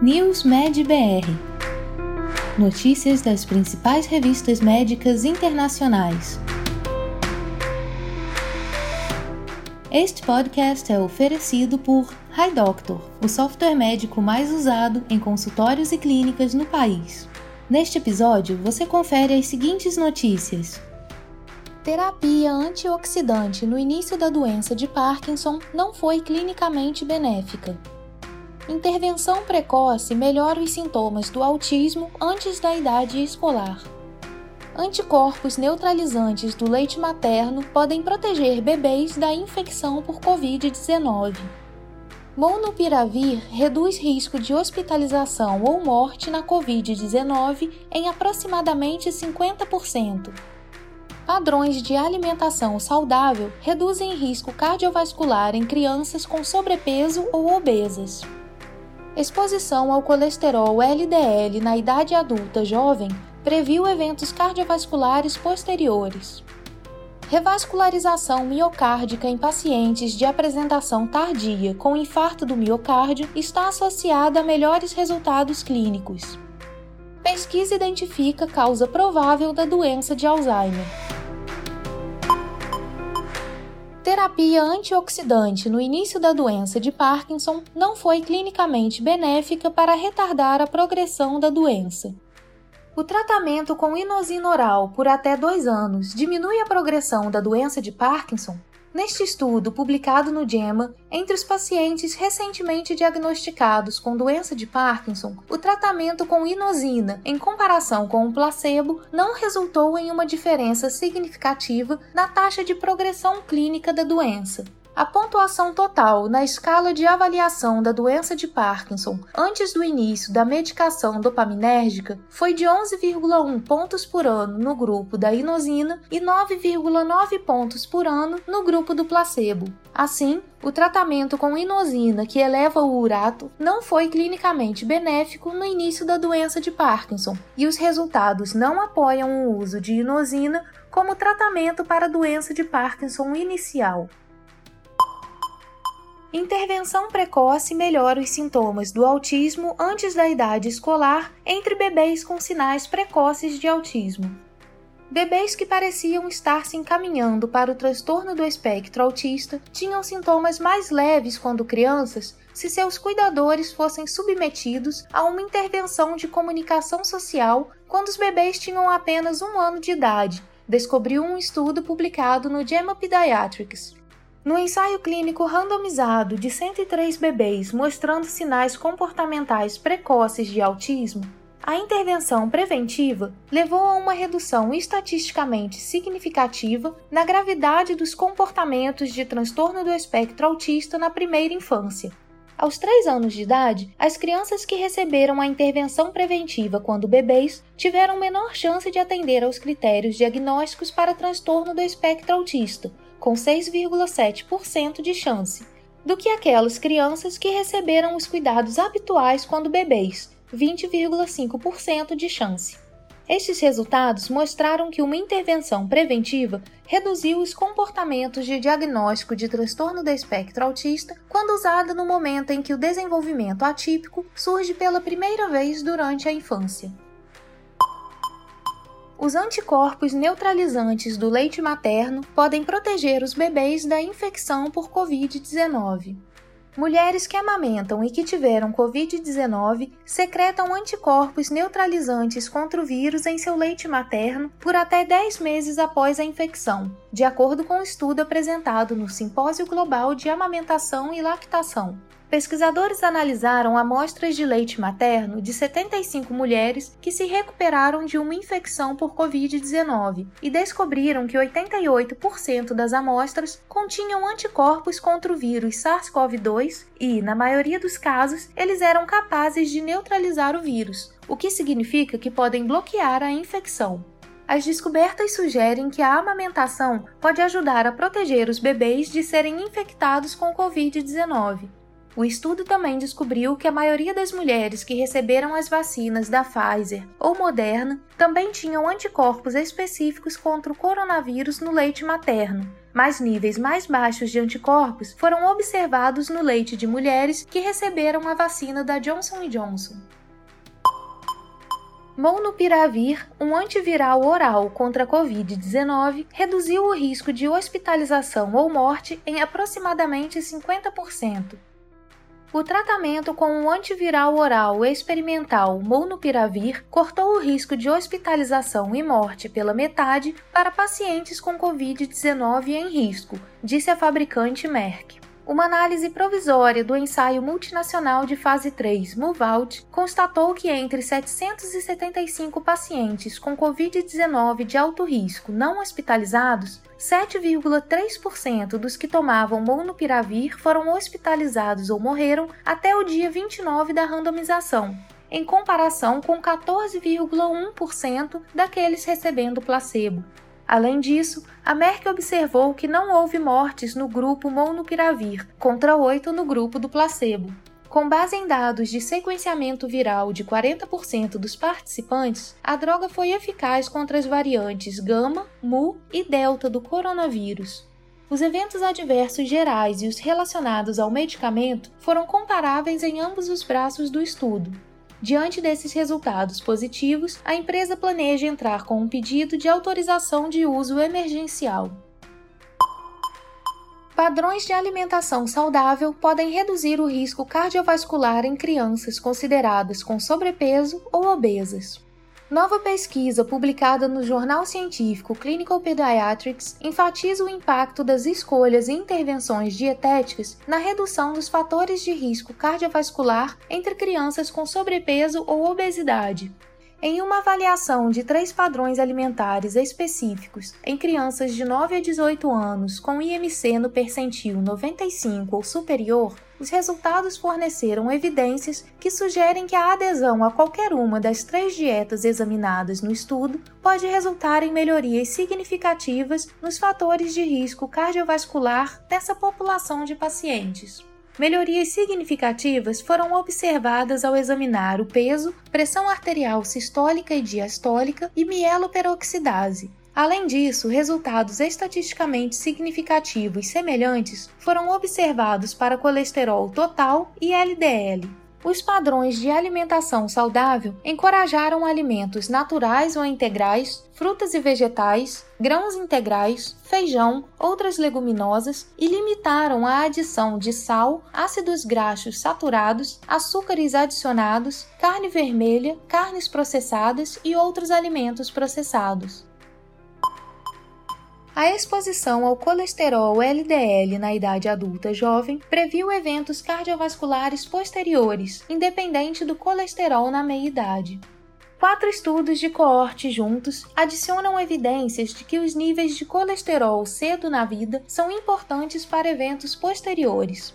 News Med BR Notícias das principais revistas médicas internacionais. Este podcast é oferecido por HiDoctor, o software médico mais usado em consultórios e clínicas no país. Neste episódio, você confere as seguintes notícias. Terapia antioxidante no início da doença de Parkinson não foi clinicamente benéfica. Intervenção precoce melhora os sintomas do autismo antes da idade escolar. Anticorpos neutralizantes do leite materno podem proteger bebês da infecção por Covid-19. Monopiravir reduz risco de hospitalização ou morte na Covid-19 em aproximadamente 50%. Padrões de alimentação saudável reduzem risco cardiovascular em crianças com sobrepeso ou obesas. Exposição ao colesterol LDL na idade adulta jovem previu eventos cardiovasculares posteriores. Revascularização miocárdica em pacientes de apresentação tardia com infarto do miocárdio está associada a melhores resultados clínicos. Pesquisa identifica causa provável da doença de Alzheimer. Terapia antioxidante no início da doença de Parkinson não foi clinicamente benéfica para retardar a progressão da doença. O tratamento com inosina oral por até dois anos diminui a progressão da doença de Parkinson Neste estudo, publicado no JAMA, entre os pacientes recentemente diagnosticados com doença de Parkinson, o tratamento com inosina, em comparação com o placebo, não resultou em uma diferença significativa na taxa de progressão clínica da doença. A pontuação total na escala de avaliação da doença de Parkinson antes do início da medicação dopaminérgica foi de 11,1 pontos por ano no grupo da inosina e 9,9 pontos por ano no grupo do placebo. Assim, o tratamento com inosina que eleva o urato não foi clinicamente benéfico no início da doença de Parkinson, e os resultados não apoiam o uso de inosina como tratamento para a doença de Parkinson inicial. Intervenção precoce melhora os sintomas do autismo antes da idade escolar entre bebês com sinais precoces de autismo. Bebês que pareciam estar se encaminhando para o transtorno do espectro autista tinham sintomas mais leves quando crianças se seus cuidadores fossem submetidos a uma intervenção de comunicação social quando os bebês tinham apenas um ano de idade, descobriu um estudo publicado no JAMA Pediatrics. No ensaio clínico randomizado de 103 bebês mostrando sinais comportamentais precoces de autismo, a intervenção preventiva levou a uma redução estatisticamente significativa na gravidade dos comportamentos de transtorno do espectro autista na primeira infância. Aos 3 anos de idade, as crianças que receberam a intervenção preventiva quando bebês tiveram menor chance de atender aos critérios diagnósticos para transtorno do espectro autista, com 6,7% de chance, do que aquelas crianças que receberam os cuidados habituais quando bebês, 20,5% de chance. Estes resultados mostraram que uma intervenção preventiva reduziu os comportamentos de diagnóstico de transtorno do espectro autista quando usada no momento em que o desenvolvimento atípico surge pela primeira vez durante a infância. Os anticorpos neutralizantes do leite materno podem proteger os bebês da infecção por Covid-19. Mulheres que amamentam e que tiveram Covid-19 secretam anticorpos neutralizantes contra o vírus em seu leite materno por até 10 meses após a infecção, de acordo com um estudo apresentado no Simpósio Global de Amamentação e Lactação. Pesquisadores analisaram amostras de leite materno de 75 mulheres que se recuperaram de uma infecção por Covid-19 e descobriram que 88% das amostras continham anticorpos contra o vírus SARS-CoV-2 e, na maioria dos casos, eles eram capazes de neutralizar o vírus, o que significa que podem bloquear a infecção. As descobertas sugerem que a amamentação pode ajudar a proteger os bebês de serem infectados com Covid-19 O estudo também descobriu que a maioria das mulheres que receberam as vacinas da Pfizer ou Moderna também tinham anticorpos específicos contra o coronavírus no leite materno, mas níveis mais baixos de anticorpos foram observados no leite de mulheres que receberam a vacina da Johnson Johnson. Molnupiravir, um antiviral oral contra a Covid-19, reduziu o risco de hospitalização ou morte em aproximadamente 50%. O tratamento com um antiviral oral experimental Molnupiravir cortou o risco de hospitalização e morte pela metade para pacientes com Covid-19 em risco, disse a fabricante Merck. Uma análise provisória do ensaio multinacional de fase 3, MoveOut, constatou que entre 775 pacientes com Covid-19 de alto risco não hospitalizados, 7,3% dos que tomavam Molnupiravir foram hospitalizados ou morreram até o dia 29 da randomização, em comparação com 14,1% daqueles recebendo placebo, Além disso, a Merck observou que não houve mortes no grupo Molnupiravir, contra 8 no grupo do placebo. Com base em dados de sequenciamento viral de 40% dos participantes, a droga foi eficaz contra as variantes Gama, Mu e Delta do coronavírus. Os eventos adversos gerais e os relacionados ao medicamento foram comparáveis em ambos os braços do estudo, Diante desses resultados positivos, a empresa planeja entrar com um pedido de autorização de uso emergencial. Padrões de alimentação saudável podem reduzir o risco cardiovascular em crianças consideradas com sobrepeso ou obesas. Nova pesquisa publicada no jornal científico Clinical Pediatrics enfatiza o impacto das escolhas e intervenções dietéticas na redução dos fatores de risco cardiovascular entre crianças com sobrepeso ou obesidade, em uma avaliação de três padrões alimentares específicos em crianças de 9 a 18 anos com IMC no percentil 95 ou superior, os resultados forneceram evidências que sugerem que a adesão a qualquer uma das três dietas examinadas no estudo pode resultar em melhorias significativas nos fatores de risco cardiovascular dessa população de pacientes. Melhorias significativas foram observadas ao examinar o peso, pressão arterial sistólica e diastólica e mieloperoxidase. Além disso, resultados estatisticamente significativos semelhantes foram observados para colesterol total e LDL. Os padrões de alimentação saudável encorajaram alimentos naturais ou integrais, frutas e vegetais, grãos integrais, feijão, outras leguminosas e limitaram a adição de sal, ácidos graxos saturados, açúcares adicionados, carne vermelha, carnes processadas e outros alimentos processados. A exposição ao colesterol LDL na idade adulta jovem previu eventos cardiovasculares posteriores, independente do colesterol na meia-idade. Quatro estudos de coorte juntos adicionam evidências de que os níveis de colesterol cedo na vida são importantes para eventos posteriores.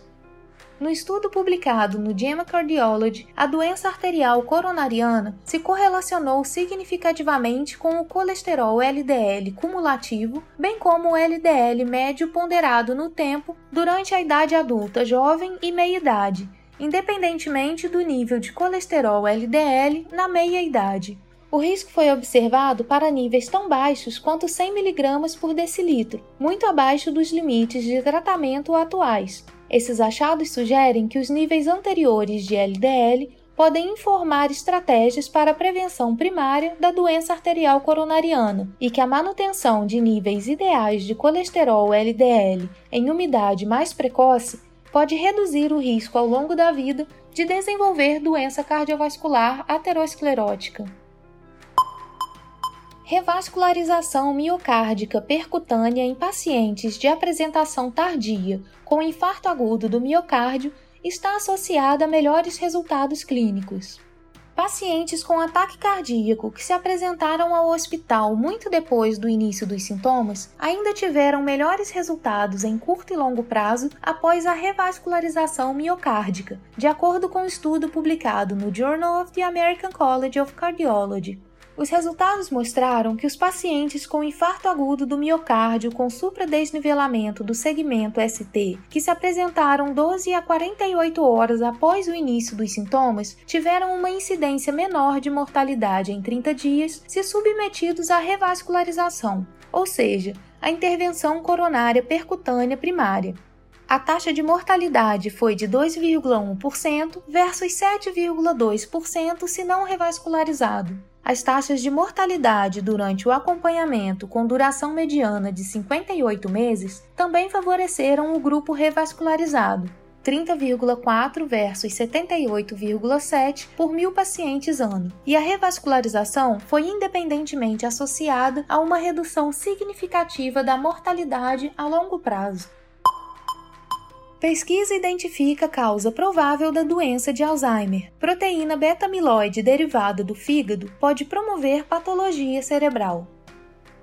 No estudo publicado no JAMA Cardiology, a doença arterial coronariana se correlacionou significativamente com o colesterol LDL cumulativo, bem como o LDL médio ponderado no tempo durante a idade adulta jovem e meia-idade, independentemente do nível de colesterol LDL na meia-idade. O risco foi observado para níveis tão baixos quanto 100 mg por decilitro, muito abaixo dos limites de tratamento atuais, esses achados sugerem que os níveis anteriores de LDL podem informar estratégias para a prevenção primária da doença arterial coronariana e que a manutenção de níveis ideais de colesterol LDL em umidade mais precoce pode reduzir o risco ao longo da vida de desenvolver doença cardiovascular aterosclerótica. Revascularização miocárdica percutânea em pacientes de apresentação tardia com infarto agudo do miocárdio está associada a melhores resultados clínicos. Pacientes com ataque cardíaco que se apresentaram ao hospital muito depois do início dos sintomas ainda tiveram melhores resultados em curto e longo prazo após a revascularização miocárdica, de acordo com um estudo publicado no Journal of the American College of Cardiology. Os resultados mostraram que os pacientes com infarto agudo do miocárdio com supradesnivelamento do segmento ST, que se apresentaram 12 a 48 horas após o início dos sintomas, tiveram uma incidência menor de mortalidade em 30 dias se submetidos à revascularização, ou seja, a intervenção coronária percutânea primária. A taxa de mortalidade foi de 2,1% versus 7,2% se não revascularizado. As taxas de mortalidade durante o acompanhamento com duração mediana de 58 meses também favoreceram o grupo revascularizado, 30,4 versus 78,7 por mil pacientes ano, e a revascularização foi independentemente associada a uma redução significativa da mortalidade a longo prazo. Pesquisa identifica causa provável da doença de Alzheimer. Proteína beta-amiloide derivada do fígado pode promover patologia cerebral.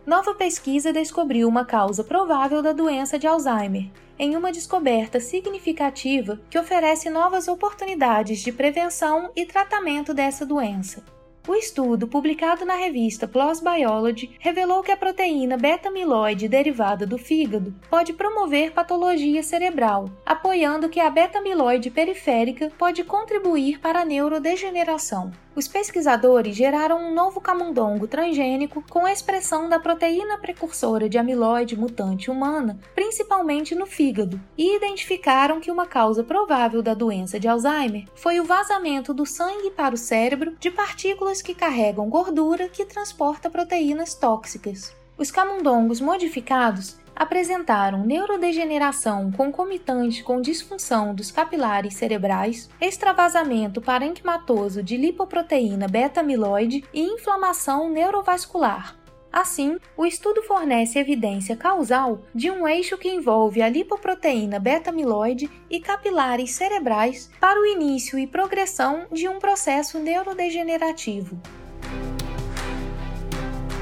Nova pesquisa descobriu uma causa provável da doença de Alzheimer, em uma descoberta significativa que oferece novas oportunidades de prevenção e tratamento dessa doença. O estudo, publicado na revista PLOS Biology, revelou que a proteína beta-amiloide derivada do fígado pode promover patologia cerebral, apoiando que a beta-amiloide periférica pode contribuir para a neurodegeneração os pesquisadores geraram um novo camundongo transgênico com expressão da proteína precursora de amiloide mutante humana, principalmente no fígado, e identificaram que uma causa provável da doença de Alzheimer foi o vazamento do sangue para o cérebro de partículas que carregam gordura que transporta proteínas tóxicas. Os camundongos modificados apresentaram neurodegeneração concomitante com disfunção dos capilares cerebrais, extravasamento parenquimatoso de lipoproteína beta-amiloide e inflamação neurovascular. Assim, o estudo fornece evidência causal de um eixo que envolve a lipoproteína beta-amiloide e capilares cerebrais para o início e progressão de um processo neurodegenerativo.